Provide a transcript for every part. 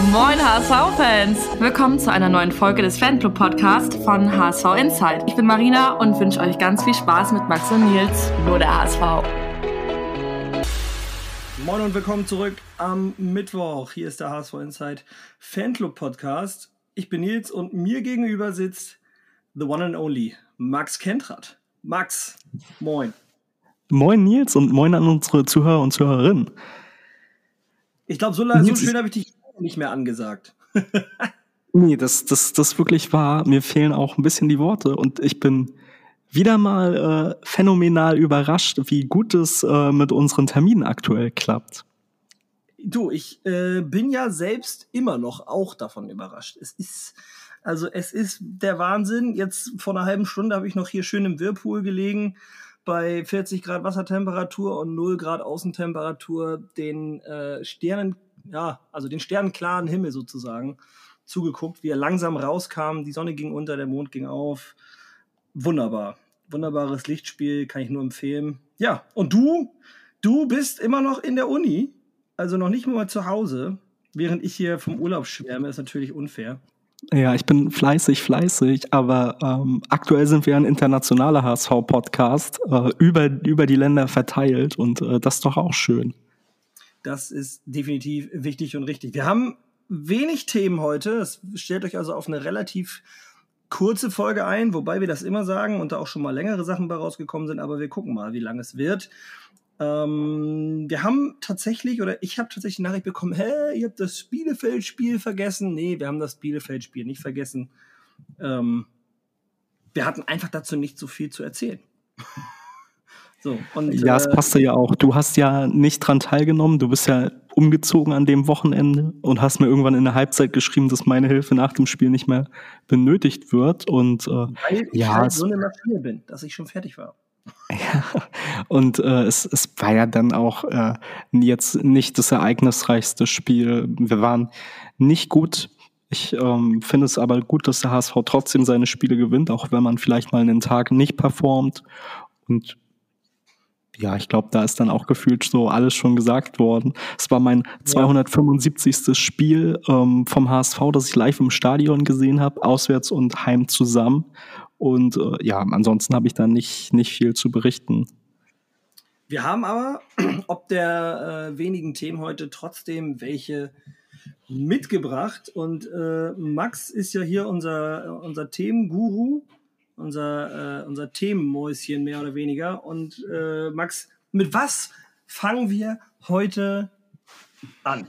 Moin HSV-Fans! Willkommen zu einer neuen Folge des Fanclub-Podcasts von HSV Insight. Ich bin Marina und wünsche euch ganz viel Spaß mit Max und Nils, nur der HSV. Moin und willkommen zurück am Mittwoch. Hier ist der HSV Insight Fanclub-Podcast. Ich bin Nils und mir gegenüber sitzt the one and only Max Kentrat. Max, moin. Moin Nils und moin an unsere Zuhörer und Zuhörerinnen. Ich glaube, so, so schön habe ich dich nicht mehr angesagt. nee, das, das, das wirklich war. Mir fehlen auch ein bisschen die Worte und ich bin wieder mal äh, phänomenal überrascht, wie gut es äh, mit unseren Terminen aktuell klappt. Du, ich äh, bin ja selbst immer noch auch davon überrascht. Es ist, also es ist der Wahnsinn. Jetzt vor einer halben Stunde habe ich noch hier schön im Whirlpool gelegen bei 40 Grad Wassertemperatur und 0 Grad Außentemperatur den äh, Sternen ja, also den sternenklaren Himmel sozusagen zugeguckt, wie er langsam rauskam. Die Sonne ging unter, der Mond ging auf. Wunderbar. Wunderbares Lichtspiel, kann ich nur empfehlen. Ja, und du, du bist immer noch in der Uni, also noch nicht mal zu Hause, während ich hier vom Urlaub schwärme, ist natürlich unfair. Ja, ich bin fleißig, fleißig, aber ähm, aktuell sind wir ein internationaler HSV-Podcast, äh, über, über die Länder verteilt und äh, das ist doch auch schön. Das ist definitiv wichtig und richtig. Wir haben wenig Themen heute. Es stellt euch also auf eine relativ kurze Folge ein, wobei wir das immer sagen und da auch schon mal längere Sachen bei rausgekommen sind, aber wir gucken mal, wie lang es wird. Ähm, wir haben tatsächlich, oder ich habe tatsächlich die Nachricht bekommen, hä, ihr habt das Bielefeld-Spiel vergessen. Nee, wir haben das Bielefeld-Spiel nicht vergessen. Ähm, wir hatten einfach dazu nicht so viel zu erzählen. So, und, ja, es äh, passte ja auch. Du hast ja nicht dran teilgenommen. Du bist ja umgezogen an dem Wochenende und hast mir irgendwann in der Halbzeit geschrieben, dass meine Hilfe nach dem Spiel nicht mehr benötigt wird. Und äh, Weil ich ja, halt so eine Maschine bin, dass ich schon fertig war. Ja, und äh, es, es war ja dann auch äh, jetzt nicht das ereignisreichste Spiel. Wir waren nicht gut. Ich ähm, finde es aber gut, dass der HSV trotzdem seine Spiele gewinnt, auch wenn man vielleicht mal einen Tag nicht performt. Und ja, ich glaube, da ist dann auch gefühlt so alles schon gesagt worden. Es war mein ja. 275. Spiel ähm, vom HSV, das ich live im Stadion gesehen habe, auswärts und heim zusammen. Und äh, ja, ansonsten habe ich da nicht, nicht viel zu berichten. Wir haben aber, ob der äh, wenigen Themen heute, trotzdem welche mitgebracht. Und äh, Max ist ja hier unser, unser Themenguru unser, äh, unser Themenmäuschen mehr oder weniger. Und äh, Max, mit was fangen wir heute an?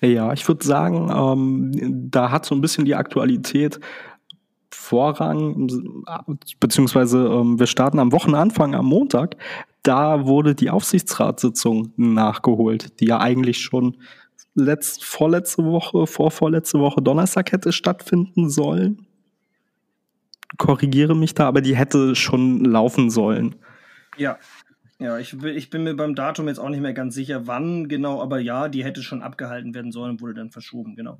Ja, ich würde sagen, ähm, da hat so ein bisschen die Aktualität Vorrang, beziehungsweise ähm, wir starten am Wochenanfang am Montag. Da wurde die Aufsichtsratssitzung nachgeholt, die ja eigentlich schon letzt, vorletzte Woche, vorvorletzte Woche Donnerstag hätte stattfinden sollen korrigiere mich da, aber die hätte schon laufen sollen. Ja. Ja, ich, ich bin mir beim Datum jetzt auch nicht mehr ganz sicher, wann genau, aber ja, die hätte schon abgehalten werden sollen und wurde dann verschoben, genau.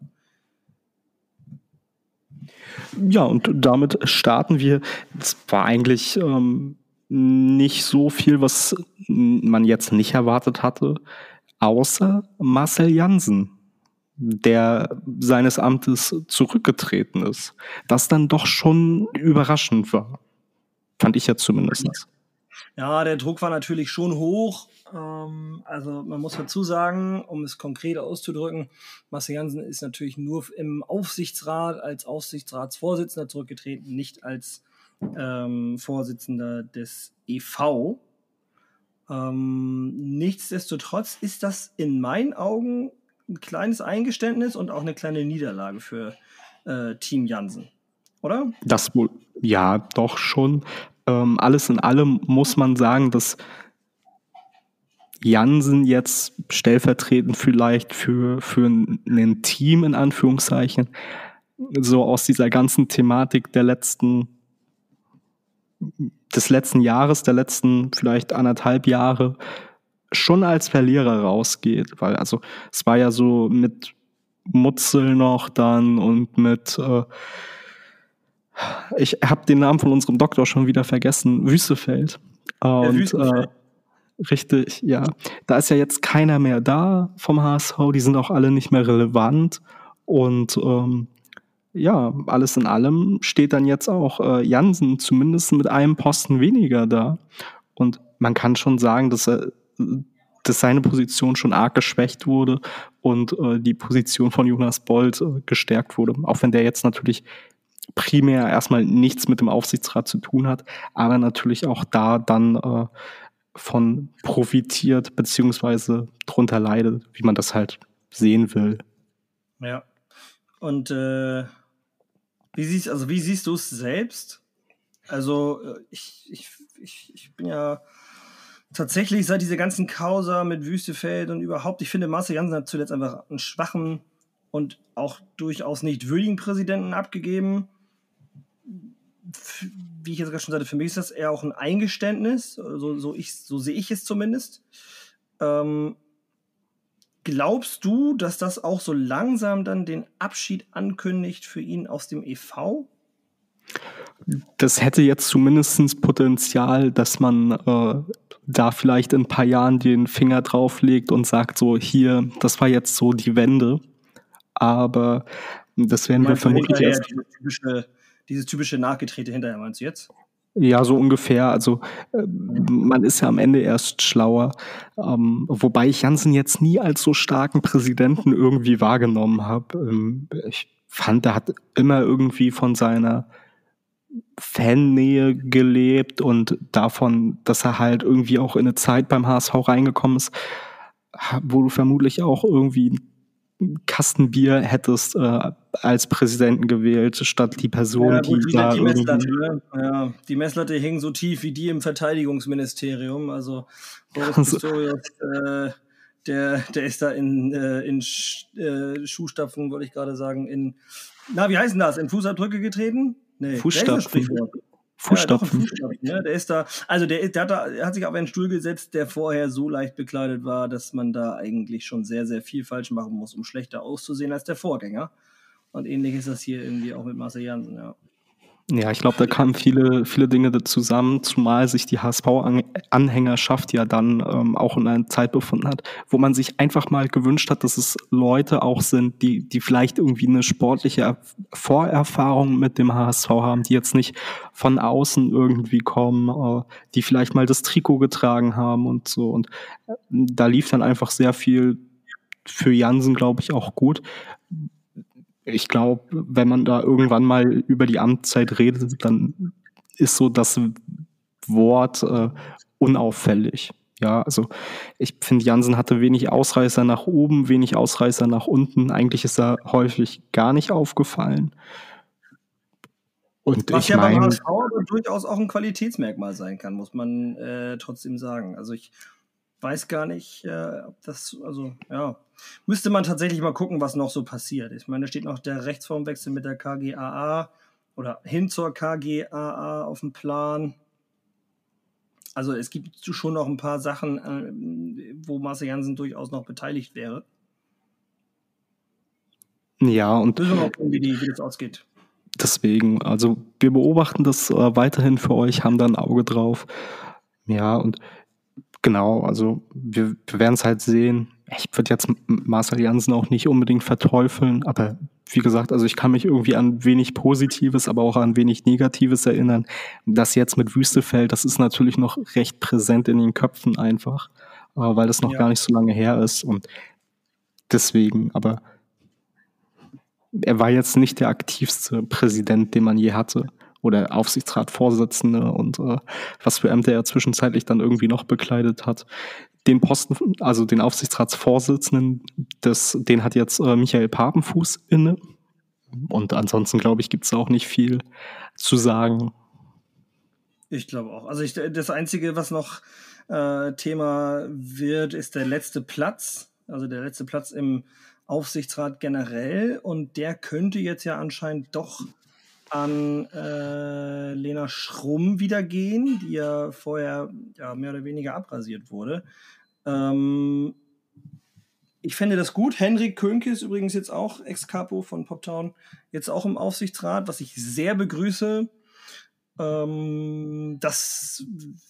Ja, und damit starten wir. Es war eigentlich ähm, nicht so viel, was man jetzt nicht erwartet hatte, außer Marcel Jansen der seines Amtes zurückgetreten ist, das dann doch schon überraschend war. Fand ich ja zumindest. Ja, der Druck war natürlich schon hoch. Ähm, also man muss dazu sagen, um es konkret auszudrücken, Marcel Janssen ist natürlich nur im Aufsichtsrat als Aufsichtsratsvorsitzender zurückgetreten, nicht als ähm, Vorsitzender des EV. Ähm, nichtsdestotrotz ist das in meinen Augen ein kleines Eingeständnis und auch eine kleine Niederlage für äh, Team Jansen, oder? Das wohl, ja, doch schon. Ähm, alles in allem muss man sagen, dass Jansen jetzt stellvertretend vielleicht für, für ein Team in Anführungszeichen so aus dieser ganzen Thematik der letzten des letzten Jahres, der letzten vielleicht anderthalb Jahre schon als Verlierer rausgeht, weil also es war ja so mit Mutzel noch dann und mit äh, ich habe den Namen von unserem Doktor schon wieder vergessen, Wüstefeld. Und, Wüstefeld. Äh, Richtig, ja. Da ist ja jetzt keiner mehr da vom HSV, die sind auch alle nicht mehr relevant. Und ähm, ja, alles in allem steht dann jetzt auch äh, Jansen zumindest mit einem Posten weniger da. Und man kann schon sagen, dass er dass seine Position schon arg geschwächt wurde und äh, die Position von Jonas Bold äh, gestärkt wurde. Auch wenn der jetzt natürlich primär erstmal nichts mit dem Aufsichtsrat zu tun hat, aber natürlich auch da dann äh, von profitiert beziehungsweise drunter leidet, wie man das halt sehen will. Ja. Und äh, wie siehst also wie siehst du es selbst? Also äh, ich, ich, ich, ich bin ja tatsächlich seit diese ganzen Causa mit Wüstefeld und überhaupt, ich finde, Marcel Janssen hat zuletzt einfach einen schwachen und auch durchaus nicht würdigen Präsidenten abgegeben. Wie ich jetzt gerade schon sagte, für mich ist das eher auch ein Eingeständnis, so, so, ich, so sehe ich es zumindest. Ähm, glaubst du, dass das auch so langsam dann den Abschied ankündigt für ihn aus dem EV? Das hätte jetzt zumindest Potenzial, dass man äh, da vielleicht in ein paar Jahren den Finger drauf legt und sagt so, hier, das war jetzt so die Wende. Aber das werden wir vermutlich erst. Dieses typische, dieses typische Nachgetrete hinterher, meinst du jetzt? Ja, so ungefähr. Also äh, man ist ja am Ende erst schlauer. Ähm, wobei ich Jansen jetzt nie als so starken Präsidenten irgendwie wahrgenommen habe. Ähm, ich fand, er hat immer irgendwie von seiner Fannähe gelebt und davon, dass er halt irgendwie auch in eine Zeit beim HSV reingekommen ist, wo du vermutlich auch irgendwie ein Kastenbier hättest äh, als Präsidenten gewählt, statt die Person, ja, gut, die da die Messlatte, ja, die Messlatte hing so tief wie die im Verteidigungsministerium. Also Boris also, Pistorius, äh, der, der ist da in, äh, in Sch äh, Schuhstapfen, wollte ich gerade sagen, in, na, wie heißen das, in Fußabdrücke getreten? Nee, Fußstapfen. Fußstapfen. Ja, Fußstapfen? Der ist da, also der, der, hat da, der hat sich auf einen Stuhl gesetzt, der vorher so leicht bekleidet war, dass man da eigentlich schon sehr, sehr viel falsch machen muss, um schlechter auszusehen als der Vorgänger. Und ähnlich ist das hier irgendwie auch mit Marcel Janssen, ja. Ja, ich glaube, da kamen viele, viele Dinge zusammen, zumal sich die HSV-Anhängerschaft ja dann ähm, auch in einer Zeit befunden hat, wo man sich einfach mal gewünscht hat, dass es Leute auch sind, die, die vielleicht irgendwie eine sportliche Vorerfahrung mit dem HSV haben, die jetzt nicht von außen irgendwie kommen, äh, die vielleicht mal das Trikot getragen haben und so. Und äh, da lief dann einfach sehr viel für Jansen, glaube ich, auch gut ich glaube, wenn man da irgendwann mal über die Amtszeit redet, dann ist so das Wort äh, unauffällig. Ja, also ich finde, Jansen hatte wenig Ausreißer nach oben, wenig Ausreißer nach unten. Eigentlich ist er häufig gar nicht aufgefallen. Und Was ich ja mein, beim HSV durchaus auch ein Qualitätsmerkmal sein kann, muss man äh, trotzdem sagen. Also ich weiß gar nicht, äh, ob das, also ja, müsste man tatsächlich mal gucken, was noch so passiert. Ich meine, da steht noch der Rechtsformwechsel mit der KGAA oder hin zur KGAA auf dem Plan. Also es gibt schon noch ein paar Sachen, äh, wo Marcel Janssen durchaus noch beteiligt wäre. Ja, und Müssen wir mal gucken, wie, die, wie das ausgeht. Deswegen, also wir beobachten das äh, weiterhin für euch, haben da ein Auge drauf. Ja, und Genau, also wir, wir werden es halt sehen. Ich würde jetzt Marcel Jansen auch nicht unbedingt verteufeln, aber wie gesagt, also ich kann mich irgendwie an wenig Positives, aber auch an wenig Negatives erinnern. Das jetzt mit Wüstefeld, das ist natürlich noch recht präsent in den Köpfen einfach, äh, weil das noch ja. gar nicht so lange her ist und deswegen, aber er war jetzt nicht der aktivste Präsident, den man je hatte oder Aufsichtsratsvorsitzende und äh, was für Ämter er zwischenzeitlich dann irgendwie noch bekleidet hat. Den Posten, also den Aufsichtsratsvorsitzenden, das, den hat jetzt äh, Michael Papenfuß inne. Und ansonsten, glaube ich, gibt es auch nicht viel zu sagen. Ich glaube auch. Also ich, das Einzige, was noch äh, Thema wird, ist der letzte Platz. Also der letzte Platz im Aufsichtsrat generell. Und der könnte jetzt ja anscheinend doch an äh, Lena Schrumm wieder gehen, die ja vorher ja, mehr oder weniger abrasiert wurde. Ähm, ich fände das gut. Henrik Könke ist übrigens jetzt auch Ex-Capo von Poptown, jetzt auch im Aufsichtsrat, was ich sehr begrüße. Ähm, das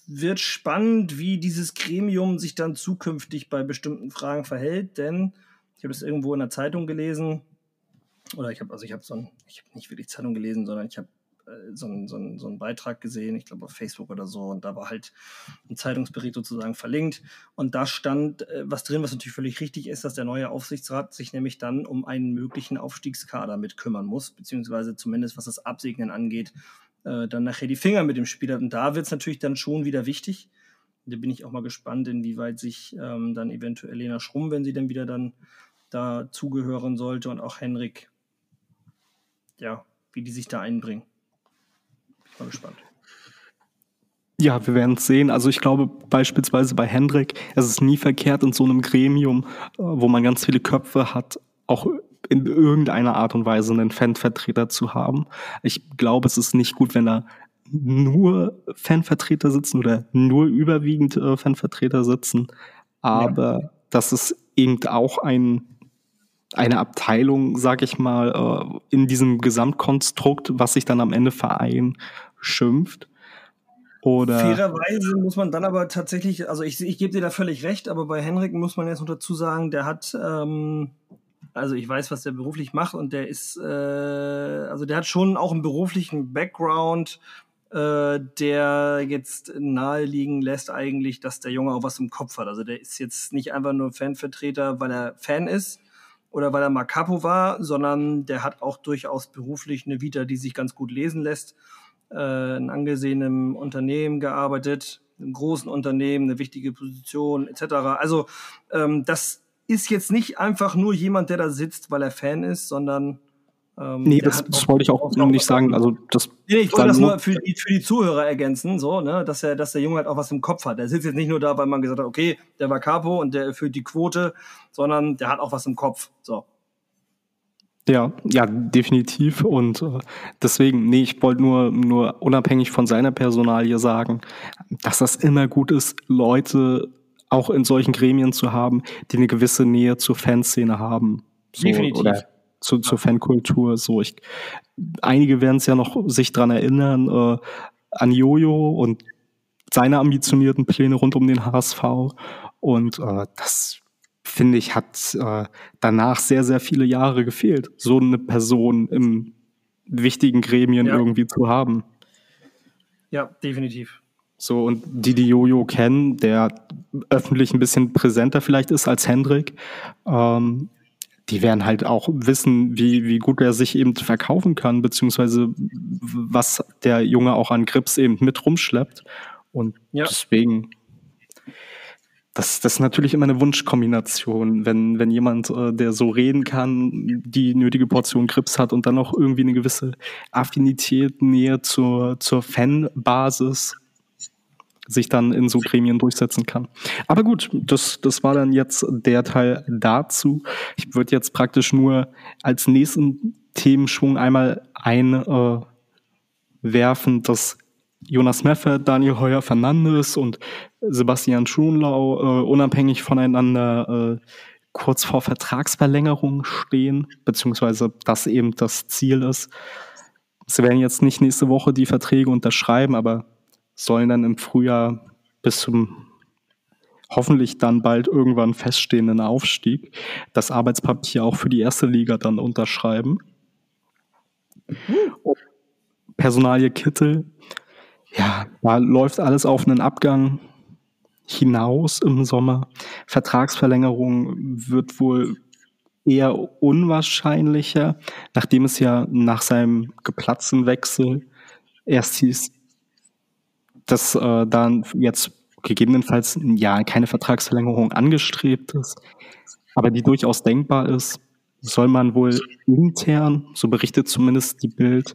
wird spannend, wie dieses Gremium sich dann zukünftig bei bestimmten Fragen verhält, denn ich habe es irgendwo in der Zeitung gelesen, oder ich habe, also ich habe so ein, ich habe nicht wirklich Zeitung gelesen, sondern ich habe äh, so, ein, so, ein, so einen Beitrag gesehen, ich glaube auf Facebook oder so, und da war halt ein Zeitungsbericht sozusagen verlinkt. Und da stand äh, was drin, was natürlich völlig richtig ist, dass der neue Aufsichtsrat sich nämlich dann um einen möglichen Aufstiegskader mit kümmern muss, beziehungsweise zumindest was das Absegnen angeht, äh, dann nachher die Finger mit dem Spiel hat. Und da wird es natürlich dann schon wieder wichtig. Da bin ich auch mal gespannt, inwieweit sich ähm, dann eventuell Lena Schrumm, wenn sie dann wieder dann da zugehören sollte und auch Henrik, ja, wie die sich da einbringen. Bin ich mal gespannt. Ja, wir werden es sehen. Also ich glaube beispielsweise bei Hendrik, es ist nie verkehrt in so einem Gremium, äh, wo man ganz viele Köpfe hat, auch in irgendeiner Art und Weise einen Fanvertreter zu haben. Ich glaube, es ist nicht gut, wenn da nur Fanvertreter sitzen oder nur überwiegend äh, Fanvertreter sitzen. Aber ja. das ist eben auch ein, eine Abteilung, sag ich mal, äh, in diesem Gesamtkonstrukt, was sich dann am Ende Verein schimpft. Oder Fairerweise muss man dann aber tatsächlich, also ich, ich gebe dir da völlig recht, aber bei Henrik muss man jetzt noch dazu sagen, der hat ähm, also ich weiß, was der beruflich macht und der ist, äh, also der hat schon auch einen beruflichen Background, äh, der jetzt naheliegen lässt eigentlich, dass der Junge auch was im Kopf hat. Also der ist jetzt nicht einfach nur Fanvertreter, weil er Fan ist oder weil er mal Capo war, sondern der hat auch durchaus beruflich eine Vita, die sich ganz gut lesen lässt. Äh, in angesehenem Unternehmen gearbeitet, einem großen Unternehmen, eine wichtige Position etc. Also ähm, das ist jetzt nicht einfach nur jemand, der da sitzt, weil er Fan ist, sondern ähm, nee, das, das wollte ich auch nicht sagen. Also das nee, ich wollte das nur für die, für die Zuhörer ergänzen, so, ne, dass er, dass der Junge halt auch was im Kopf hat. Der sitzt jetzt nicht nur da, weil man gesagt hat, okay, der war Capo und der erfüllt die Quote, sondern der hat auch was im Kopf. So. Ja, ja, definitiv. Und äh, deswegen, nee, ich wollte nur, nur unabhängig von seiner Personalie sagen, dass das immer gut ist, Leute auch in solchen Gremien zu haben, die eine gewisse Nähe zur Fanszene haben. So, Definitiv. Oder zu, zur Fankultur. So, ich, einige werden es ja noch sich dran erinnern, äh, an Jojo und seine ambitionierten Pläne rund um den HSV. Und äh, das finde ich, hat äh, danach sehr, sehr viele Jahre gefehlt, so eine Person im wichtigen Gremien ja. irgendwie zu haben. Ja, definitiv. So, und die, die Jojo kennen, der öffentlich ein bisschen präsenter vielleicht ist als Hendrik, ähm, die werden halt auch wissen, wie, wie gut er sich eben verkaufen kann, beziehungsweise was der Junge auch an Grips eben mit rumschleppt. Und ja. deswegen, das, das ist natürlich immer eine Wunschkombination, wenn, wenn jemand, äh, der so reden kann, die nötige Portion Grips hat und dann auch irgendwie eine gewisse Affinität, Nähe zur, zur Fanbasis sich dann in so Gremien durchsetzen kann. Aber gut, das, das war dann jetzt der Teil dazu. Ich würde jetzt praktisch nur als nächsten Themenschwung einmal einwerfen, äh, dass Jonas Meffert, Daniel Heuer Fernandes und Sebastian Schunlau äh, unabhängig voneinander äh, kurz vor Vertragsverlängerung stehen, beziehungsweise das eben das Ziel ist. Sie werden jetzt nicht nächste Woche die Verträge unterschreiben, aber sollen dann im Frühjahr bis zum hoffentlich dann bald irgendwann feststehenden Aufstieg das Arbeitspapier auch für die erste Liga dann unterschreiben. Mhm. Personalie Kittel, ja, da läuft alles auf einen Abgang hinaus im Sommer. Vertragsverlängerung wird wohl eher unwahrscheinlicher, nachdem es ja nach seinem geplatzten Wechsel erst hieß, dass äh, dann jetzt gegebenenfalls ja keine Vertragsverlängerung angestrebt ist, aber die durchaus denkbar ist, soll man wohl intern, so berichtet zumindest die Bild,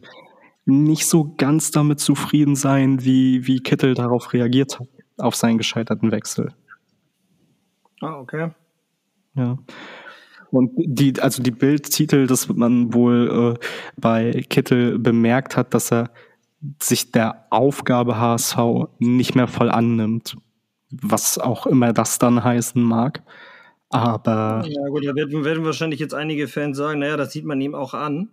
nicht so ganz damit zufrieden sein, wie, wie Kittel darauf reagiert hat, auf seinen gescheiterten Wechsel. Ah, okay. Ja. Und die, also die Bildtitel, dass man wohl äh, bei Kittel bemerkt hat, dass er sich der Aufgabe HSV nicht mehr voll annimmt. Was auch immer das dann heißen mag. Aber. Ja, gut, da werden, werden wahrscheinlich jetzt einige Fans sagen, naja, das sieht man ihm auch an.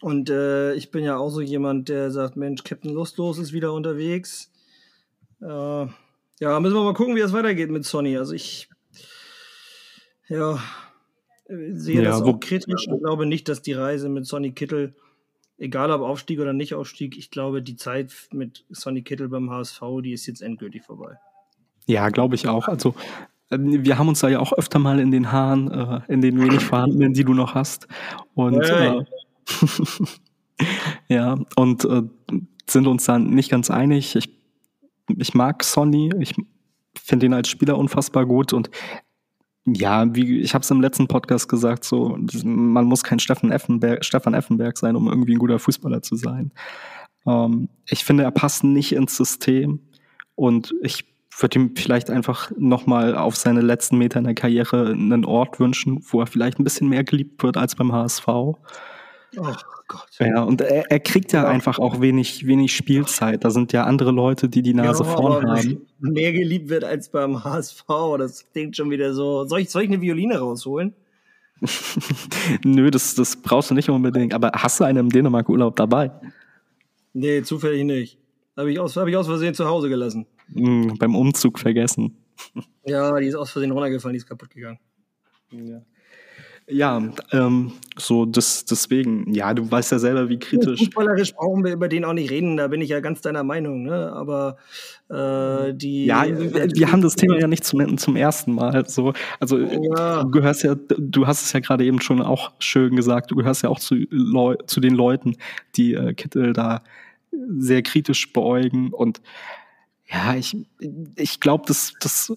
Und äh, ich bin ja auch so jemand, der sagt, Mensch, Captain Lustlos ist wieder unterwegs. Äh, ja, müssen wir mal gucken, wie es weitergeht mit Sonny. Also ich ja, sehe Ja, das auch kritisch und glaube nicht, dass die Reise mit Sonny Kittel, egal ob Aufstieg oder nicht Aufstieg, ich glaube, die Zeit mit Sonny Kittel beim HSV, die ist jetzt endgültig vorbei. Ja, glaube ich auch. Also äh, wir haben uns da ja auch öfter mal in den Haaren, äh, in den wenig vorhandenen, die du noch hast. Und Hey. äh, ja, und äh, sind uns dann nicht ganz einig. Ich, ich mag Sonny, ich finde ihn als Spieler unfassbar gut und ja, wie ich habe es im letzten Podcast gesagt, so man muss kein Stefan Effenberg, Stefan Effenberg sein, um irgendwie ein guter Fußballer zu sein. Ähm, ich finde, er passt nicht ins System und ich würde ihm vielleicht einfach nochmal auf seine letzten Meter in der Karriere einen Ort wünschen, wo er vielleicht ein bisschen mehr geliebt wird als beim HSV. Oh Gott. Ja, und er, er kriegt ja, Ja. einfach auch wenig, wenig Spielzeit. Da sind ja andere Leute, die die Nase Ja, vorn haben. Mehr geliebt wird als beim HSV. Das klingt schon wieder so. Soll ich, soll ich eine Violine rausholen? Nö, das, das brauchst du nicht unbedingt. Aber hast du einen im Dänemark-Urlaub dabei? Nee, zufällig nicht. Habe ich, aus, hab ich aus Versehen zu Hause gelassen. Hm, beim Umzug vergessen. Ja, die ist aus Versehen runtergefallen, die ist kaputt gegangen. Ja, ähm, so das, deswegen, ja, du weißt ja selber, wie kritisch. Fußballerisch brauchen wir über den auch nicht reden, da bin ich ja ganz deiner Meinung, ne? Aber äh, die. Ja, wir haben das Thema ja nicht zum, zum ersten Mal. So, also Ja. du gehörst ja, du hast es ja gerade eben schon auch schön gesagt, du gehörst ja auch zu, Leu zu den Leuten, die äh, Kittel da sehr kritisch beäugen. Und ja, ich, ich glaube, dass das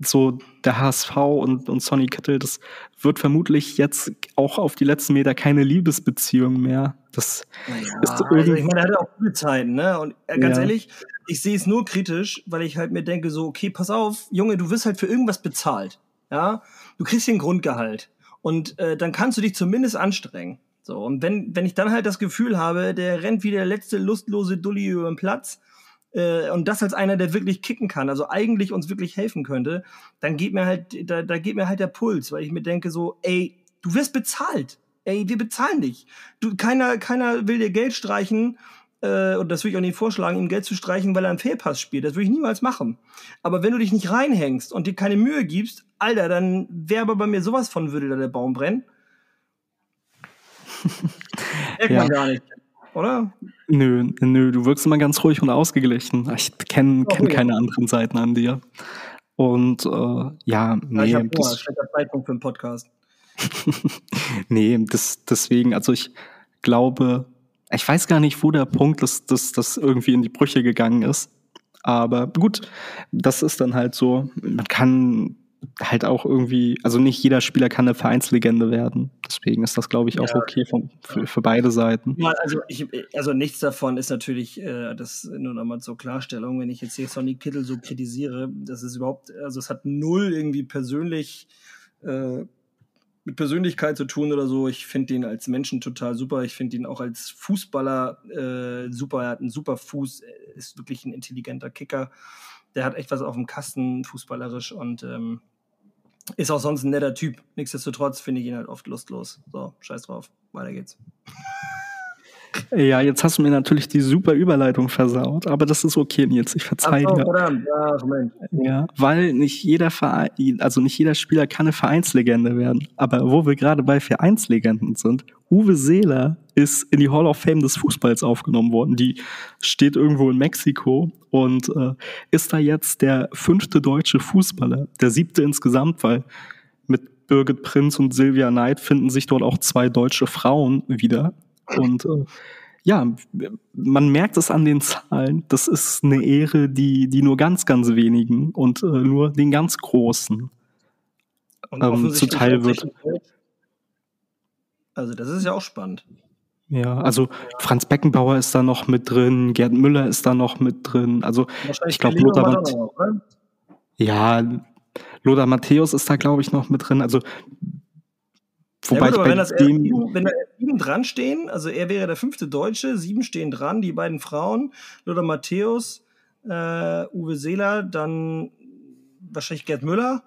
so der HSV und, und Sonny Kittel, das wird vermutlich jetzt auch auf die letzten Meter keine Liebesbeziehung mehr. Das Ja, ist also irgendwie- ich meine, er hatte auch gute Zeiten, ne? Und äh, ganz Ja. ehrlich, ich sehe es nur kritisch, weil ich halt mir denke, so, okay, pass auf, Junge, du wirst halt für irgendwas bezahlt. Ja, du kriegst ein Grundgehalt. Und äh, dann kannst du dich zumindest anstrengen. So, und wenn, wenn ich dann halt das Gefühl habe, der rennt wie der letzte lustlose Dulli über den Platz, äh, und das als einer, der wirklich kicken kann, also eigentlich uns wirklich helfen könnte, dann geht mir halt, da, da geht mir halt der Puls, weil ich mir denke so, ey, du wirst bezahlt. Ey, wir bezahlen dich. Du, keiner, keiner will dir Geld streichen, äh, und das würde ich auch nicht vorschlagen, ihm Geld zu streichen, weil er einen Fehlpass spielt. Das würde ich niemals machen. Aber wenn du dich nicht reinhängst und dir keine Mühe gibst, Alter, dann wäre aber bei mir sowas von, würde da der Baum brennen. Merkt Ja. man gar nicht, oder? Nö, nö, du wirkst immer ganz ruhig und ausgeglichen. Ich kenne Oh, kenn ja. keine anderen Seiten an dir. Und äh, ja, Ja, nee, ich habe das, schlechter Zeitpunkt für einen Podcast. nee das, deswegen, also ich glaube, ich weiß gar nicht, wo der Punkt ist, dass das irgendwie in die Brüche gegangen ist. Aber gut, das ist dann halt so. Man kann halt auch irgendwie, also nicht jeder Spieler kann eine Vereinslegende werden. Deswegen ist das, glaube ich, auch Ja. okay von, für, für beide Seiten. Ja, also, ich, also nichts davon ist natürlich, äh, das nur nochmal zur Klarstellung, wenn ich jetzt hier Sonny Kittel so kritisiere, das ist überhaupt, also es hat null irgendwie persönlich äh, mit Persönlichkeit zu tun oder so. Ich finde ihn als Menschen total super. Ich finde ihn auch als Fußballer äh, super. Er hat einen super Fuß, ist wirklich ein intelligenter Kicker. Der hat echt was auf dem Kasten, fußballerisch und ähm, ist auch sonst ein netter Typ. Nichtsdestotrotz finde ich ihn halt oft lustlos. So, scheiß drauf. Weiter geht's. Ja, jetzt hast du mir natürlich die super Überleitung versaut, aber das ist okay, Nils. Ich verzeihe so, dir. verdammt. Ach. Ja, weil nicht jeder Verein, also nicht jeder Spieler kann eine Vereinslegende werden. Aber wo wir gerade bei Vereinslegenden sind, Uwe Seeler ist in die Hall of Fame des Fußballs aufgenommen worden. Die steht irgendwo in Mexiko und äh, ist da jetzt der fünfte deutsche Fußballer, der siebte insgesamt, weil mit Birgit Prinz und Silvia Neid finden sich dort auch zwei deutsche Frauen wieder. Und äh, ja, man merkt es an den Zahlen. Das ist eine Ehre, die, die nur ganz, ganz wenigen und äh, nur den ganz Großen. Ähm, zuteil wird. Also, das ist ja auch spannend. Ja, also Franz Beckenbauer ist da noch mit drin, Gerd Müller ist da noch mit drin. Also ich glaube, Lothar, Maradona Matt auch, oder? ja, Lothar Matthäus ist da, glaube ich, noch mit drin. Also wobei ja, gut, ich wenn, bei das erst dem, wenn da erst sieben dran stehen, also er wäre der fünfte Deutsche, sieben stehen dran, die beiden Frauen, Lothar Matthäus, äh, Uwe Seeler, dann wahrscheinlich Gerd Müller.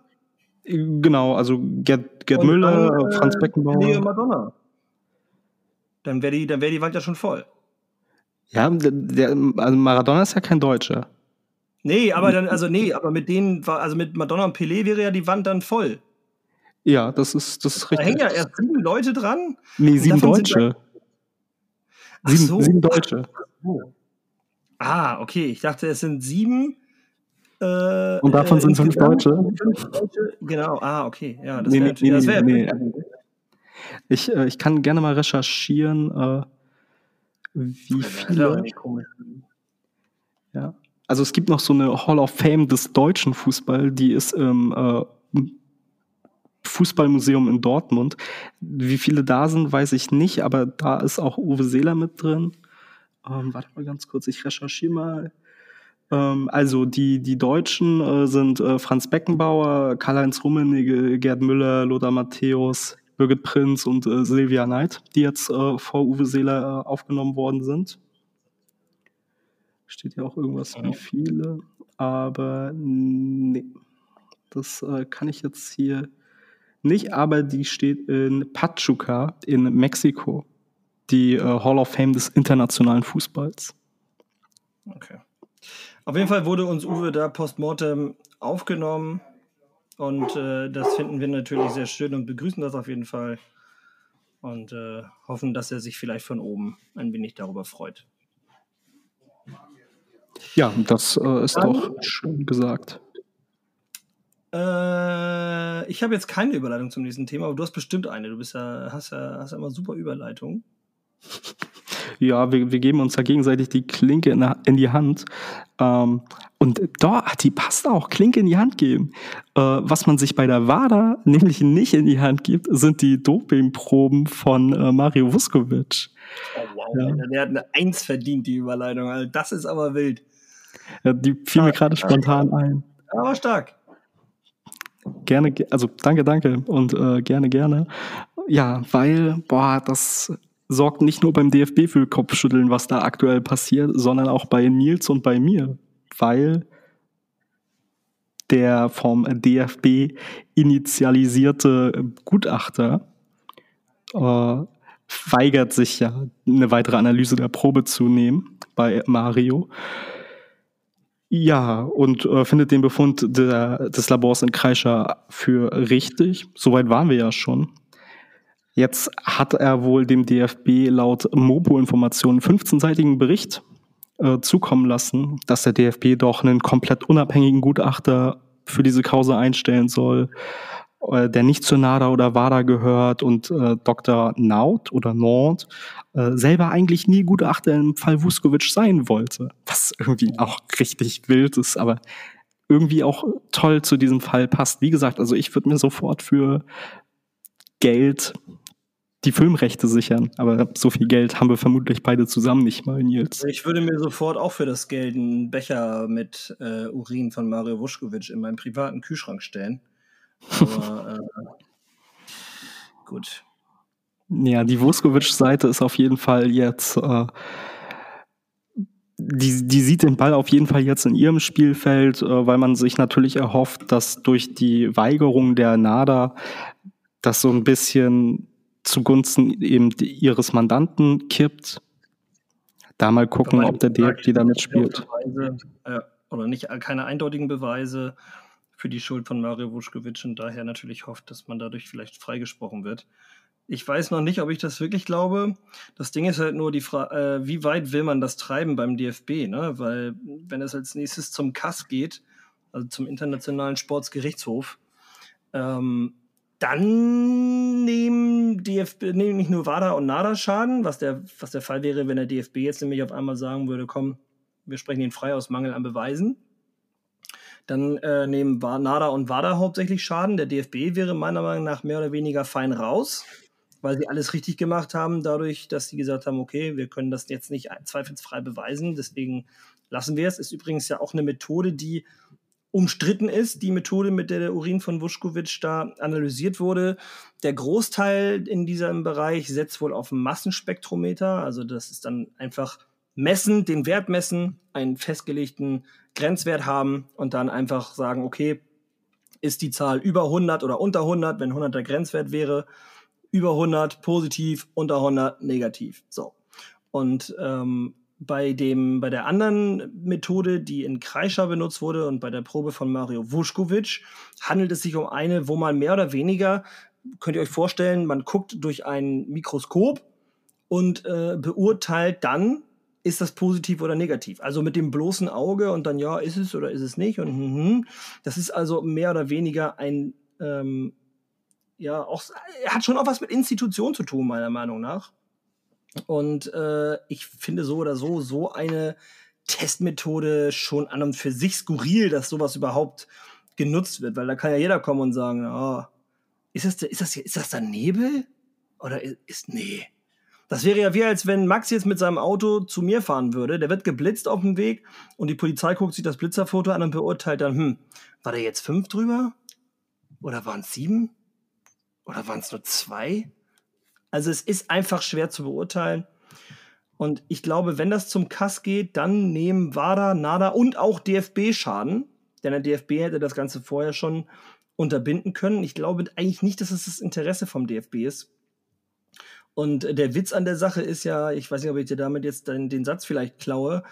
genau, also Gerd, Gerd und Müller, dann, äh, Franz Beckenbauer. Madonna. Dann wäre die, dann wäre die Wand ja schon voll. Ja, der, also Maradona ist ja kein Deutscher. Nee, aber dann, also nee, aber mit denen war, also mit Madonna und Pelé wäre ja die Wand dann voll. Ja, das ist, das ist Da richtig. hängen ja erst sieben Leute dran. nee, sieben Deutsche. Sieben, so. sieben Deutsche. Ah, okay. Ich dachte, es sind sieben. Äh, Und davon sind fünf. Deutsche? Fünf Deutsche. Genau, ah, okay. Ja, das Nee, wäre nee, nee, wär nee, Ich, äh, ich kann gerne mal recherchieren, äh, wie viele. Ja. Also es gibt noch so eine Hall of Fame des deutschen Fußball, die ist im äh, Fußballmuseum in Dortmund. Wie viele da sind, weiß ich nicht, aber da ist auch Uwe Seeler mit drin. Ähm, warte mal ganz kurz, ich recherchiere mal. Ähm, also die, die Deutschen äh, sind äh, Franz Beckenbauer, Karl-Heinz Rummenigge, Gerd Müller, Lothar Matthäus, Birgit Prinz und äh, Silvia Neid, die jetzt äh, vor Uwe Seeler äh, aufgenommen worden sind. Steht ja auch irgendwas wie viele, aber nee, das äh, kann ich jetzt hier nicht, aber die steht in Pachuca in Mexiko, die äh, Hall of Fame des internationalen Fußballs. Okay. Auf jeden Fall wurde uns Uwe da postmortem aufgenommen und äh, das finden wir natürlich sehr schön und begrüßen das auf jeden Fall und äh, hoffen, dass er sich vielleicht von oben ein wenig darüber freut. Ja, das äh, ist Dann- doch schön gesagt. Äh, ich habe jetzt keine Überleitung zum nächsten Thema, aber du hast bestimmt eine. Du bist ja, hast ja, hast ja immer super Überleitung. Ja, wir, wir geben uns ja gegenseitig die Klinke in, der- in die Hand. Ähm, und da, die passt auch, Klinke in die Hand geben. Äh, was man sich bei der WADA nämlich nicht in die Hand gibt, sind die Dopingproben von äh, Mario Vuskovic. Oh, wow. Ja. Alter, Der hat eine Eins verdient, die Überleitung. Alter. Das ist aber wild. Ja, die fiel mir gerade spontan ein. Aber stark. Gerne, ge- also danke, danke und äh, gerne, gerne. Ja, weil, boah, das sorgt nicht nur beim DFB für Kopfschütteln, was da aktuell passiert, sondern auch bei Nils und bei mir, weil der vom DFB initialisierte Gutachter äh, weigert sich ja, eine weitere Analyse der Probe zu nehmen bei Mario. Ja, und äh, findet den Befund der, des Labors in Kreischer für richtig. Soweit waren wir ja schon. Jetzt hat er wohl dem DFB laut Mobo-Informationen 15-seitigen Bericht äh, zukommen lassen, dass der DFB doch einen komplett unabhängigen Gutachter für diese Causa einstellen soll, der nicht zur NADA oder WADA gehört und äh, Dr. Naut oder Nord äh, selber eigentlich nie Gutachter im Fall Vuskovic sein wollte. Was irgendwie auch richtig wild ist, aber irgendwie auch toll zu diesem Fall passt. Wie gesagt, also ich würde mir sofort für Geld die Filmrechte sichern, aber so viel Geld haben wir vermutlich beide zusammen nicht mal, Nils. Ich würde mir sofort auch für das Geld einen Becher mit äh, Urin von Mario Vuskovic in meinen privaten Kühlschrank stellen. Aber äh, gut. Ja, die Vuskovic-Seite ist auf jeden Fall jetzt, äh, die, die sieht den Ball auf jeden Fall jetzt in ihrem Spielfeld, äh, weil man sich natürlich erhofft, dass durch die Weigerung der NADA das so ein bisschen zugunsten eben ihres Mandanten kippt. Da mal gucken, ob der DFB da mitspielt. Beweise, äh, oder nicht, keine eindeutigen Beweise für die Schuld von Mario Vuskovic und daher natürlich hofft, dass man dadurch vielleicht freigesprochen wird. Ich weiß noch nicht, ob ich das wirklich glaube. Das Ding ist halt nur die Frage, äh, wie weit will man das treiben beim DFB, ne? Weil wenn es als nächstes zum KAS geht, also zum Internationalen Sportsgerichtshof, ähm, dann nehmen DFB, nehmen nicht nur WADA und NADA Schaden, was der, was der Fall wäre, wenn der DFB jetzt nämlich auf einmal sagen würde, komm, wir sprechen ihn frei aus Mangel an Beweisen. Dann äh, nehmen NADA und WADA hauptsächlich Schaden. Der DFB wäre meiner Meinung nach mehr oder weniger fein raus, weil sie alles richtig gemacht haben, dadurch, dass sie gesagt haben, okay, wir können das jetzt nicht zweifelsfrei beweisen, deswegen lassen wir es. Ist übrigens ja auch eine Methode, die umstritten ist, die Methode, mit der der Urin von Vuskovic da analysiert wurde. Der Großteil in diesem Bereich setzt wohl auf Massenspektrometer, also das ist dann einfach messen, den Wert messen, einen festgelegten Grenzwert haben und dann einfach sagen, okay, ist die Zahl über 100 oder unter 100, wenn 100 der Grenzwert wäre, über 100 positiv, unter 100 negativ. So. Und ähm, bei, dem, bei der anderen Methode, die in Kreischer benutzt wurde und bei der Probe von Mario Vuskovic, handelt es sich um eine, wo man mehr oder weniger, könnt ihr euch vorstellen, man guckt durch ein Mikroskop und äh, beurteilt dann, ist das positiv oder negativ. Also mit dem bloßen Auge und dann, ja, ist es oder ist es nicht. Und hm, hm. das ist also mehr oder weniger ein, ähm, ja, auch, hat schon auch was mit Institution zu tun, meiner Meinung nach. Und äh, ich finde so oder so, so eine Testmethode schon an und für sich skurril, dass sowas überhaupt genutzt wird, weil da kann ja jeder kommen und sagen, oh, ist das, ist das, ist das da Nebel? Oder ist, nee. Das wäre ja wie, als wenn Max jetzt mit seinem Auto zu mir fahren würde. Der wird geblitzt auf dem Weg und die Polizei guckt sich das Blitzerfoto an und beurteilt dann, hm, war da jetzt fünf drüber? Oder waren es sieben? Oder waren es nur zwei? Also es ist einfach schwer zu beurteilen. Und ich glaube, wenn das zum Kass geht, dann nehmen WADA, NADA und auch DFB Schaden. Denn der DFB hätte das Ganze vorher schon unterbinden können. Ich glaube eigentlich nicht, dass es das Interesse vom DFB ist. Und der Witz an der Sache ist ja, ich weiß nicht, ob ich dir damit jetzt den, den Satz vielleicht klaue,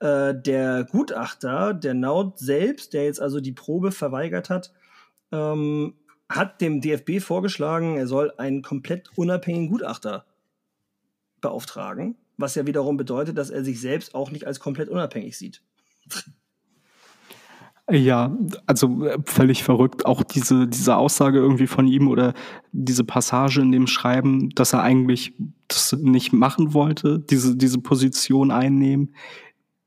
äh, der Gutachter, der Naut selbst, der jetzt also die Probe verweigert hat, ähm, hat dem DFB vorgeschlagen, er soll einen komplett unabhängigen Gutachter beauftragen, was ja wiederum bedeutet, dass er sich selbst auch nicht als komplett unabhängig sieht. Ja, also äh, völlig verrückt. Auch diese, diese Aussage irgendwie von ihm oder diese Passage in dem Schreiben, dass er eigentlich das nicht machen wollte, diese, diese Position einnehmen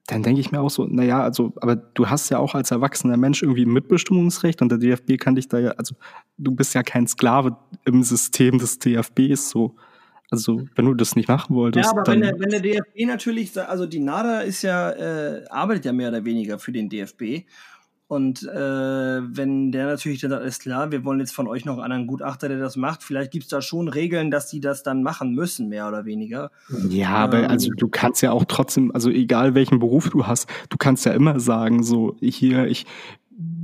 dann denke ich mir auch so, naja, also, aber du hast ja auch als erwachsener Mensch irgendwie ein Mitbestimmungsrecht und der DFB kann dich da ja, also du bist ja kein Sklave im System des DFBs so. Also, wenn du das nicht machen wolltest. Ja, aber wenn der, wenn der DFB natürlich, also die NADA ist ja, äh, arbeitet ja mehr oder weniger für den DFB. Und äh, wenn der natürlich dann sagt, ist klar, wir wollen jetzt von euch noch einen anderen Gutachter, der das macht, vielleicht gibt es da schon Regeln, dass die das dann machen müssen, mehr oder weniger. Ja, aber ähm, also du kannst ja auch trotzdem, also egal welchen Beruf du hast, du kannst ja immer sagen, so hier, ich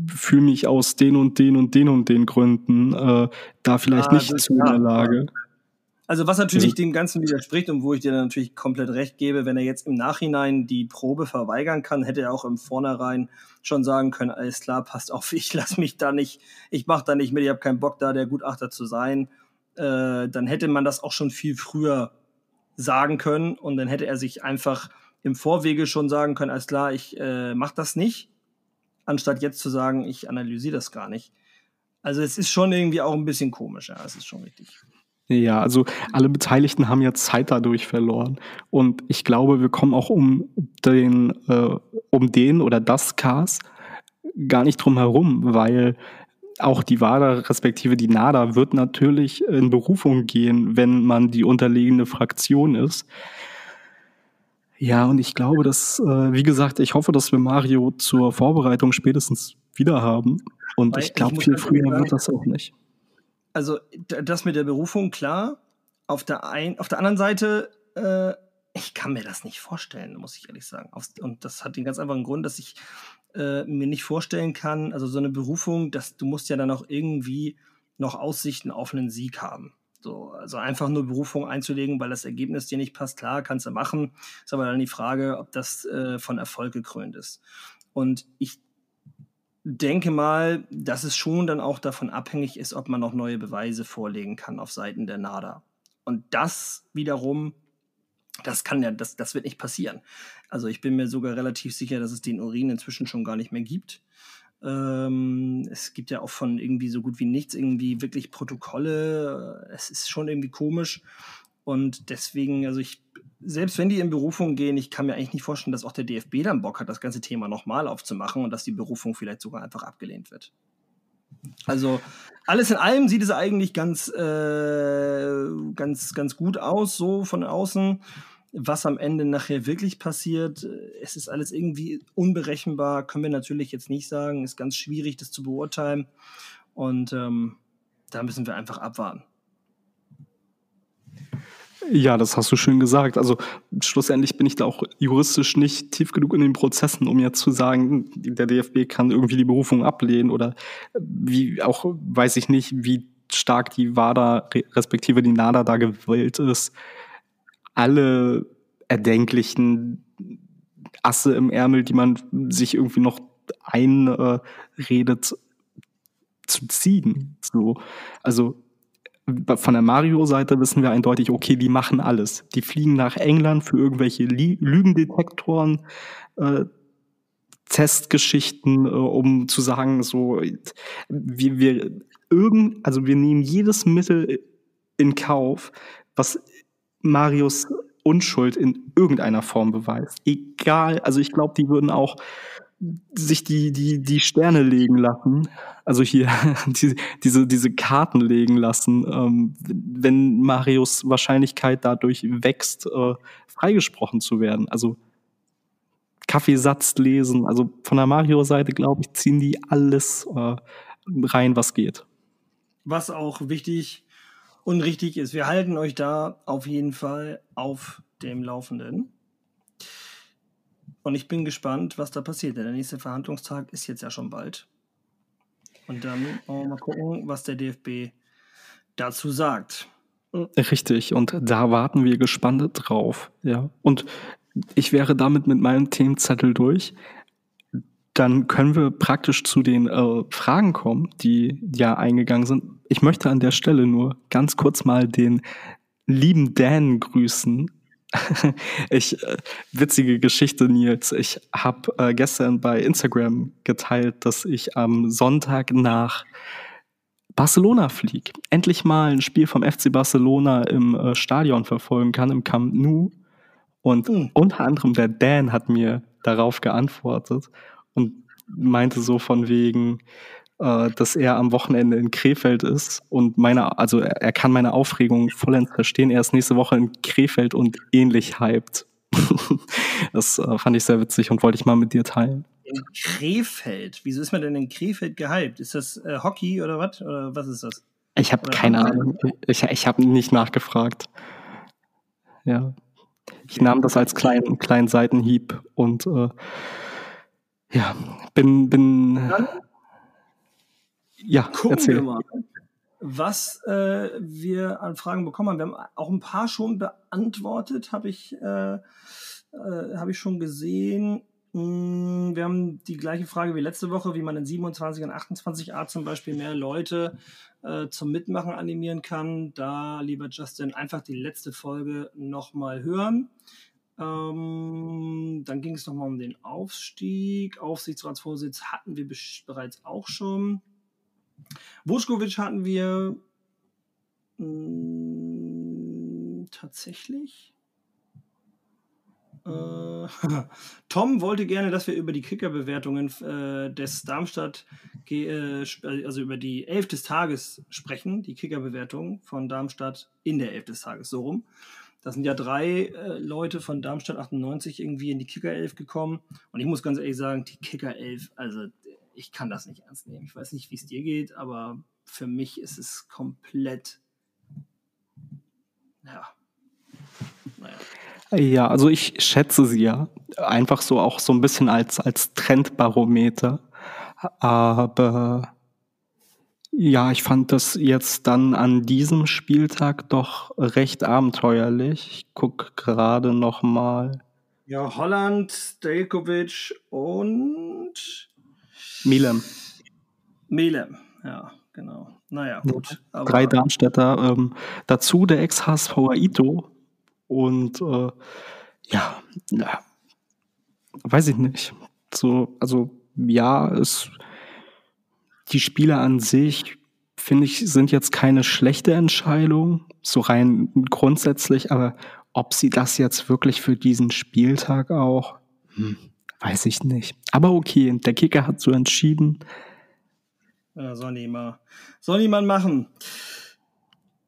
fühle mich aus den und den und den und den Gründen äh, da vielleicht ja, nicht zu in der Lage. Also was natürlich dem Ganzen widerspricht und wo ich dir natürlich komplett recht gebe, wenn er jetzt im Nachhinein die Probe verweigern kann, hätte er auch im Vornherein schon sagen können, alles klar, passt auf, ich lass mich da nicht, ich mach da nicht mit, ich habe keinen Bock da, der Gutachter zu sein. Äh, dann hätte man das auch schon viel früher sagen können und dann hätte er sich einfach im Vorwege schon sagen können, alles klar, ich äh, mach das nicht, anstatt jetzt zu sagen, ich analysiere das gar nicht. Also es ist schon irgendwie auch ein bisschen komisch, ja, es ist schon richtig. Ja, also alle Beteiligten haben ja Zeit dadurch verloren. Und ich glaube, wir kommen auch um den, äh, um den oder das Cars gar nicht drum herum, weil auch die WADA respektive die NADA wird natürlich in Berufung gehen, wenn man die unterliegende Fraktion ist. Ja, und ich glaube, dass, äh, wie gesagt, ich hoffe, dass wir Mario zur Vorbereitung spätestens wieder haben. Und ich glaube, viel früher wird das auch nicht also das mit der Berufung, klar. Auf der, ein, auf der anderen Seite, äh, ich kann mir das nicht vorstellen, muss ich ehrlich sagen. Und das hat den ganz einfachen Grund, dass ich äh, mir nicht vorstellen kann, also so eine Berufung, dass du musst ja dann auch irgendwie noch Aussichten auf einen Sieg haben. So, also einfach nur Berufung einzulegen, weil das Ergebnis dir nicht passt, klar, kannst du machen. Ist aber dann die Frage, ob das äh, von Erfolg gekrönt ist. Und ich denke mal, dass es schon dann auch davon abhängig ist, ob man noch neue Beweise vorlegen kann auf Seiten der NADA. Und das wiederum, das kann ja, das, das wird nicht passieren. Also ich bin mir sogar relativ sicher, dass es den Urin inzwischen schon gar nicht mehr gibt. Ähm, es gibt ja auch von irgendwie so gut wie nichts irgendwie wirklich Protokolle. Es ist schon irgendwie komisch. Und deswegen, also ich selbst wenn die in Berufung gehen, ich kann mir eigentlich nicht vorstellen, dass auch der DFB dann Bock hat, das ganze Thema nochmal aufzumachen und dass die Berufung vielleicht sogar einfach abgelehnt wird. Also alles in allem sieht es eigentlich ganz, äh, ganz, ganz gut aus, so von außen. Was am Ende nachher wirklich passiert, es ist alles irgendwie unberechenbar, können wir natürlich jetzt nicht sagen, ist ganz schwierig, das zu beurteilen. Und ähm, da müssen wir einfach abwarten. Ja, das hast du schön gesagt. Also schlussendlich bin ich da auch juristisch nicht tief genug in den Prozessen, um jetzt zu sagen, der DFB kann irgendwie die Berufung ablehnen oder wie auch weiß ich nicht, wie stark die WADA respektive die NADA da gewählt ist, alle erdenklichen Asse im Ärmel, die man sich irgendwie noch einredet, zu ziehen. So. Also von der Mario-Seite wissen wir eindeutig, okay, die machen alles. Die fliegen nach England für irgendwelche Lügendetektoren, äh, Testgeschichten, äh, um zu sagen, so, wir, wir irgend, also wir nehmen jedes Mittel in Kauf, was Marius Unschuld in irgendeiner Form beweist. Egal, also ich glaube, die würden auch sich die, die, die Sterne legen lassen, also hier die, diese, diese Karten legen lassen, ähm, wenn Marius Wahrscheinlichkeit dadurch wächst, äh, freigesprochen zu werden. Also Kaffeesatz lesen, also von der Mario-Seite, glaube ich, ziehen die alles äh, rein, was geht. Was auch wichtig und richtig ist. Wir halten euch da auf jeden Fall auf dem Laufenden. Und ich bin gespannt, was da passiert. Der nächste Verhandlungstag ist jetzt ja schon bald. Und dann wollen wir mal gucken, was der DFB dazu sagt. Richtig, und da warten wir gespannt drauf. Ja. Und ich wäre damit mit meinem Themenzettel durch. Dann können wir praktisch zu den äh, Fragen kommen, die ja eingegangen sind. Ich möchte an der Stelle nur ganz kurz mal den lieben Dan grüßen, ich, äh, witzige Geschichte, Nils. Ich habe äh, gestern bei Instagram geteilt, dass ich am Sonntag nach Barcelona fliege. Endlich mal ein Spiel vom FC Barcelona im äh, Stadion verfolgen kann, im Camp Nou. Und mhm. unter anderem der Dan hat mir darauf geantwortet und meinte so von wegen, äh, dass er am Wochenende in Krefeld ist und meine, also er kann meine Aufregung vollends verstehen. Er ist nächste Woche in Krefeld und ähnlich hyped. das äh, fand ich sehr witzig und wollte ich mal mit dir teilen. In Krefeld? Wieso ist man denn in Krefeld gehypt? Ist das äh, Hockey oder was? Oder was ist das? Ich habe keine Ahnung. Ich, ich habe nicht nachgefragt. Ja. Ich nahm das als kleinen, kleinen Seitenhieb und äh, ja, bin, bin. Dann ja, Gucken erzähl. wir mal, was äh, wir an Fragen bekommen haben. Wir haben auch ein paar schon beantwortet, habe ich, äh, äh, hab ich schon gesehen. Mm, wir haben die gleiche Frage wie letzte Woche, wie man in 27 und 28 A zum Beispiel mehr Leute äh, zum Mitmachen animieren kann. Da, lieber Justin, einfach die letzte Folge nochmal hören. Ähm, dann ging es nochmal um den Aufstieg. Aufsichtsratsvorsitz hatten wir bereits auch schon. Vuskovic hatten wir mh, hm, tatsächlich. Äh, Tom wollte gerne, dass wir über die Kickerbewertungen äh, des Darmstadt, äh, also über die Elf des Tages sprechen, die Kickerbewertung von Darmstadt in der Elf des Tages, so rum. Da sind ja drei äh, Leute von Darmstadt 98 irgendwie in die Kicker 11 gekommen. Und ich muss ganz ehrlich sagen, die Kicker 11, also ich kann das nicht ernst nehmen. Ich weiß nicht, wie es dir geht, aber für mich ist es komplett. Ja. Naja. Ja, also ich schätze sie ja einfach so auch so ein bisschen als, als Trendbarometer. Aber ja, ich fand das jetzt dann an diesem Spieltag doch recht abenteuerlich. Ich gucke gerade noch mal. Ja, Holland, Stelkovic und Milan. Milan, ja, genau. Naja, gut. Drei Darmstädter. Ähm, dazu der Ex-HSV Ito. Und äh, ja, ja, weiß ich nicht. So, also ja, es, die Spiele an sich, finde ich, sind jetzt keine schlechte Entscheidung, so rein grundsätzlich, aber ob sie das jetzt wirklich für diesen Spieltag auch, hm, Weiß ich nicht. Aber okay, der Kicker hat so entschieden. Ja, soll die mal, soll die mal machen.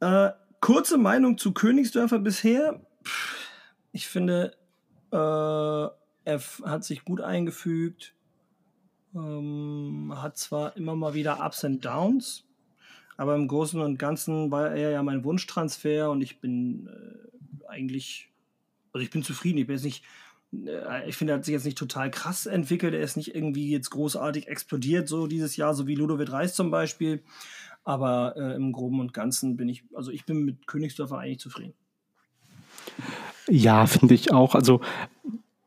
Äh, kurze Meinung zu Königsdörfer bisher. Ich finde, äh, er hat sich gut eingefügt. Ähm, hat zwar immer mal wieder Ups and Downs, aber im Großen und Ganzen war er ja mein Wunschtransfer und ich bin äh, eigentlich, also ich bin zufrieden. Ich bin jetzt nicht ich finde, er hat sich jetzt nicht total krass entwickelt. Er ist nicht irgendwie jetzt großartig explodiert, so dieses Jahr, so wie Ludovic Reis zum Beispiel. Aber äh, im Groben und Ganzen bin ich, also ich bin mit Königsdörfer eigentlich zufrieden. Ja, finde ich auch. Also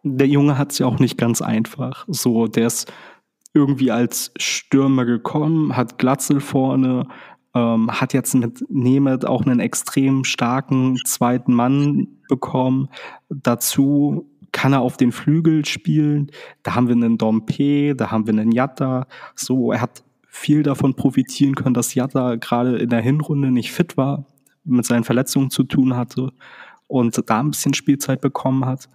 der Junge hat es ja auch nicht ganz einfach. So, der ist irgendwie als Stürmer gekommen, hat Glatzel vorne, ähm, hat jetzt mit Nemeth auch einen extrem starken zweiten Mann bekommen. Dazu kann er auf den Flügel spielen. Da haben wir einen Dompe, da haben wir einen Jatta. So, er hat viel davon profitieren können, dass Jatta gerade in der Hinrunde nicht fit war, mit seinen Verletzungen zu tun hatte und da ein bisschen Spielzeit bekommen hat.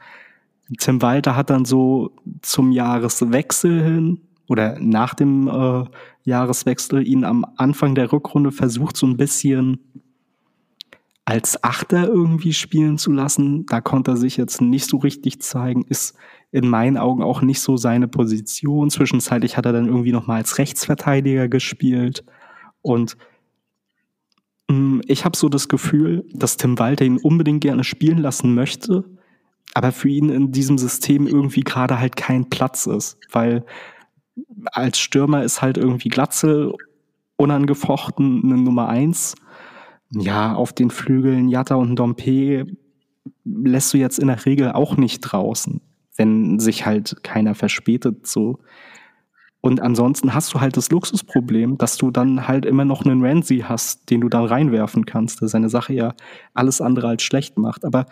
Tim Walter hat dann so zum Jahreswechsel hin oder nach dem äh, Jahreswechsel ihn am Anfang der Rückrunde versucht, so ein bisschen als Achter irgendwie spielen zu lassen. Da konnte er sich jetzt nicht so richtig zeigen, ist in meinen Augen auch nicht so seine Position. Zwischenzeitlich hat er dann irgendwie noch mal als Rechtsverteidiger gespielt und mh, mm, ich habe so das Gefühl, dass Tim Walter ihn unbedingt gerne spielen lassen möchte, aber für ihn in diesem System irgendwie gerade halt kein Platz ist, weil als Stürmer ist halt irgendwie Glatze unangefochten eine Nummer eins ja, auf den Flügeln Jatta und Dompe lässt du jetzt in der Regel auch nicht draußen, wenn sich halt keiner verspätet so. Und ansonsten hast du halt das Luxusproblem, dass du dann halt immer noch einen Ramsey hast, den du dann reinwerfen kannst, der seine Sache ja alles andere als schlecht macht. Aber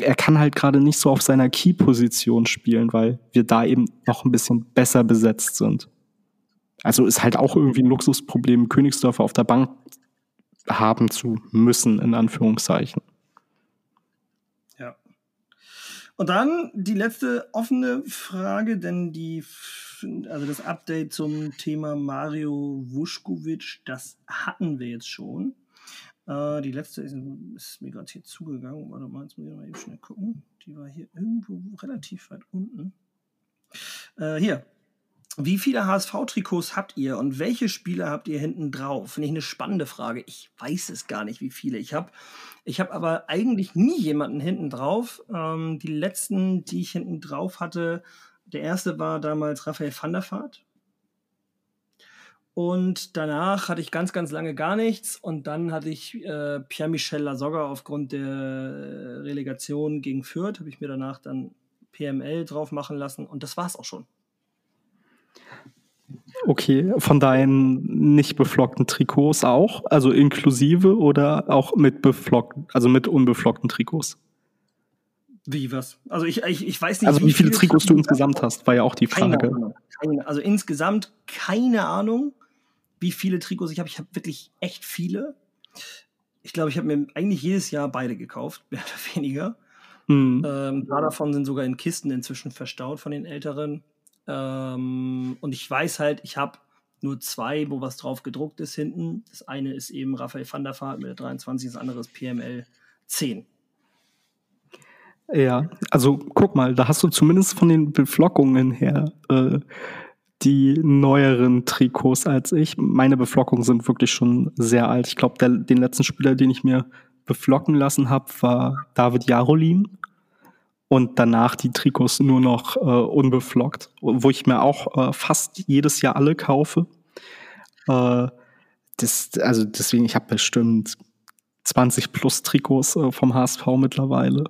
er kann halt gerade nicht so auf seiner Key-Position spielen, weil wir da eben noch ein bisschen besser besetzt sind. Also ist halt auch irgendwie ein Luxusproblem, Königsdorfer auf der Bank haben zu müssen, in Anführungszeichen. Ja. Und dann die letzte offene Frage, denn die, also das Update zum Thema Mario Vuskovic, das hatten wir jetzt schon. Äh, die letzte ist, ist mir gerade hier zugegangen. Warte mal, jetzt muss ich mal eben schnell gucken. Die war hier irgendwo relativ weit unten. Äh, hier, wie viele HSV-Trikots habt ihr und welche Spieler habt ihr hinten drauf? Finde ich eine spannende Frage. Ich weiß es gar nicht, wie viele ich habe. Ich habe aber eigentlich nie jemanden hinten drauf. Ähm, die letzten, die ich hinten drauf hatte, der erste war damals Raphael van der Vaart. Und danach hatte ich ganz, ganz lange gar nichts. Und dann hatte ich äh, Pierre-Michel Lasogga aufgrund der Relegation gegen Fürth, habe ich mir danach dann PML drauf machen lassen. Und das war es auch schon. Okay, von deinen nicht beflockten Trikots auch, also inklusive oder auch mit beflockten, also mit unbeflockten Trikots? Wie was? Also ich, ich, ich weiß nicht. Also wie, wie viele, viele Trikots du insgesamt hast, war ja auch die Frage. Keine Ahnung. Keine, also insgesamt keine Ahnung, wie viele Trikots ich habe. Ich habe wirklich echt viele. Ich glaube, ich habe mir eigentlich jedes Jahr beide gekauft, mehr oder weniger. Mhm. Ähm, ein paar davon sind sogar in Kisten inzwischen verstaut von den älteren. Ähm, und ich weiß halt, ich habe nur zwei, wo was drauf gedruckt ist hinten. Das eine ist eben Raphael van der Vaart mit der 23, das andere ist PML 10. Ja, also guck mal, da hast du zumindest von den Beflockungen her äh, die neueren Trikots als ich. Meine Beflockungen sind wirklich schon sehr alt. Ich glaube, den letzten Spieler, den ich mir beflocken lassen habe, war David Jarolin und danach die Trikots nur noch äh, unbeflockt, wo ich mir auch äh, fast jedes Jahr alle kaufe. Äh, das, also deswegen, ich habe bestimmt 20 plus Trikots äh, vom HSV mittlerweile.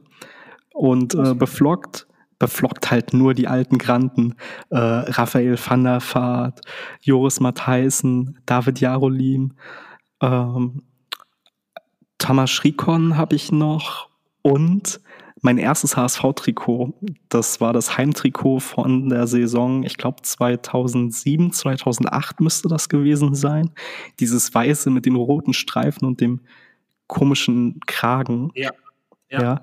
Und äh, beflockt, beflockt halt nur die alten Granten. Äh, Raphael van der Vaart, Joris Matthijssen, David Jarolin, ähm, Thomas Schrikon habe ich noch und mein erstes HSV-Trikot, das war das Heimtrikot von der Saison, ich glaube 2007, 2008 müsste das gewesen sein. Dieses weiße mit den roten Streifen und dem komischen Kragen. Ja. Ja. ja.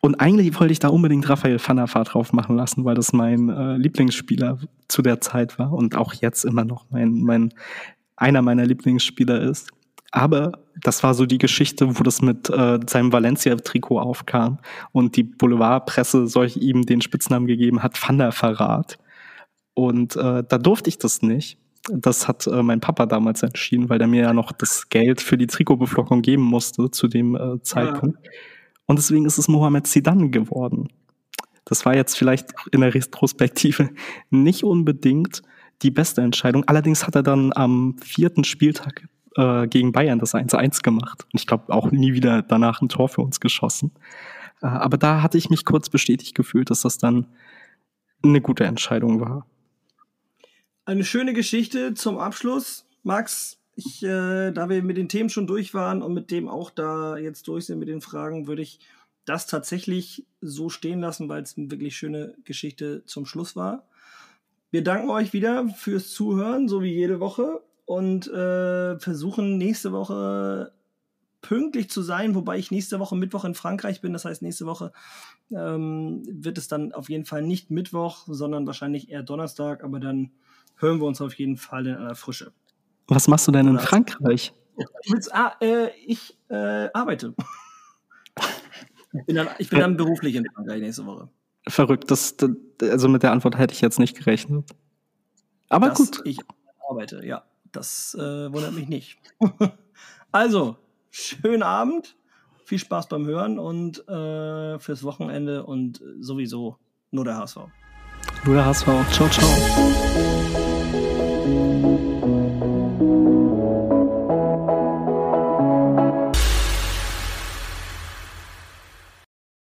Und eigentlich wollte ich da unbedingt Raphael Vaart drauf machen lassen, weil das mein äh, Lieblingsspieler zu der Zeit war und auch jetzt immer noch mein, mein einer meiner Lieblingsspieler ist. Aber das war so die Geschichte, wo das mit äh, seinem Valencia-Trikot aufkam und die Boulevardpresse solch ihm den Spitznamen gegeben hat, Van Verrat. Und äh, da durfte ich das nicht. Das hat äh, mein Papa damals entschieden, weil er mir ja noch das Geld für die Trikotbeflockung geben musste zu dem äh, Zeitpunkt. Ja. Und deswegen ist es Mohamed Zidane geworden. Das war jetzt vielleicht in der Retrospektive nicht unbedingt die beste Entscheidung. Allerdings hat er dann am vierten Spieltag äh, gegen Bayern das 1-1 gemacht. Und ich glaube auch nie wieder danach ein Tor für uns geschossen. Äh, aber da hatte ich mich kurz bestätigt gefühlt, dass das dann eine gute Entscheidung war. Eine schöne Geschichte zum Abschluss. Max, ich, äh, da wir mit den Themen schon durch waren und mit dem auch da jetzt durch sind mit den Fragen, würde ich das tatsächlich so stehen lassen, weil es eine wirklich schöne Geschichte zum Schluss war. Wir danken euch wieder fürs Zuhören, so wie jede Woche, und äh, versuchen nächste Woche pünktlich zu sein, wobei ich nächste Woche Mittwoch in Frankreich bin. Das heißt, nächste Woche ähm, wird es dann auf jeden Fall nicht Mittwoch, sondern wahrscheinlich eher Donnerstag, aber dann hören wir uns auf jeden Fall in einer Frische. Was machst du denn in Frankreich? Ich, ah, äh, ich äh, arbeite. ich bin, dann, ich bin dann beruflich in Frankreich nächste Woche. Verrückt. Das, also mit der Antwort hätte ich jetzt nicht gerechnet. Aber Dass gut. Ich arbeite, ja. Das äh, wundert mich nicht. also, schönen Abend. Viel Spaß beim Hören und äh, fürs Wochenende und sowieso nur der HSV. Nur der HSV. Ciao, ciao.